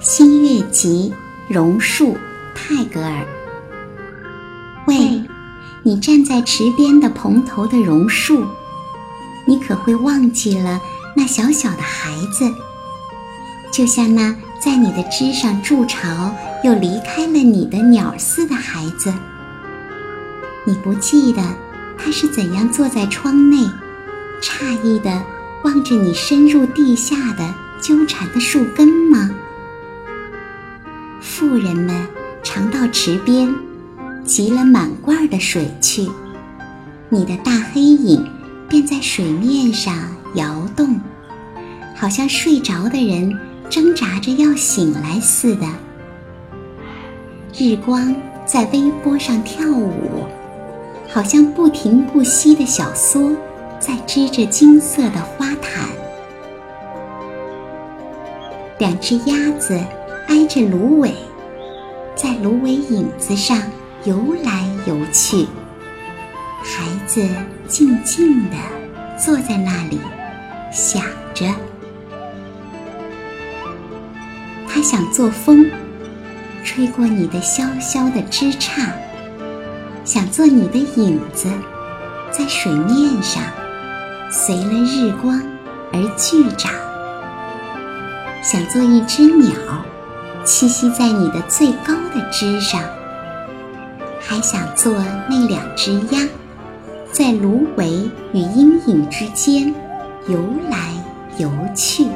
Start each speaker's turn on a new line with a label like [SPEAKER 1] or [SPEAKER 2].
[SPEAKER 1] 新月集榕树泰戈尔。喂，你站在池边的蓬头的榕树，你可会忘记了那小小的孩子？就像那在你的枝上筑巢又离开了你的鸟似的孩子，你不记得他是怎样坐在窗内，诧异的望着你深入地下的纠缠的树根吗？妇人们常到池边，汲了满罐的水去，你的大黑影便在水面上摇动，好像睡着的人挣扎着要醒来似的。日光在微波上跳舞，好像不停不息的小梭在织着金色的花毯。两只鸭子。挨着芦苇，在芦苇影子上游来游去。孩子静静地坐在那里，想着。他想做风，吹过你的萧萧的枝杈；想做你的影子，在水面上随了日光而聚长；想做一只鸟。栖息在你的最高的枝上，还想做那两只鸭，在芦苇与阴影之间游来游去。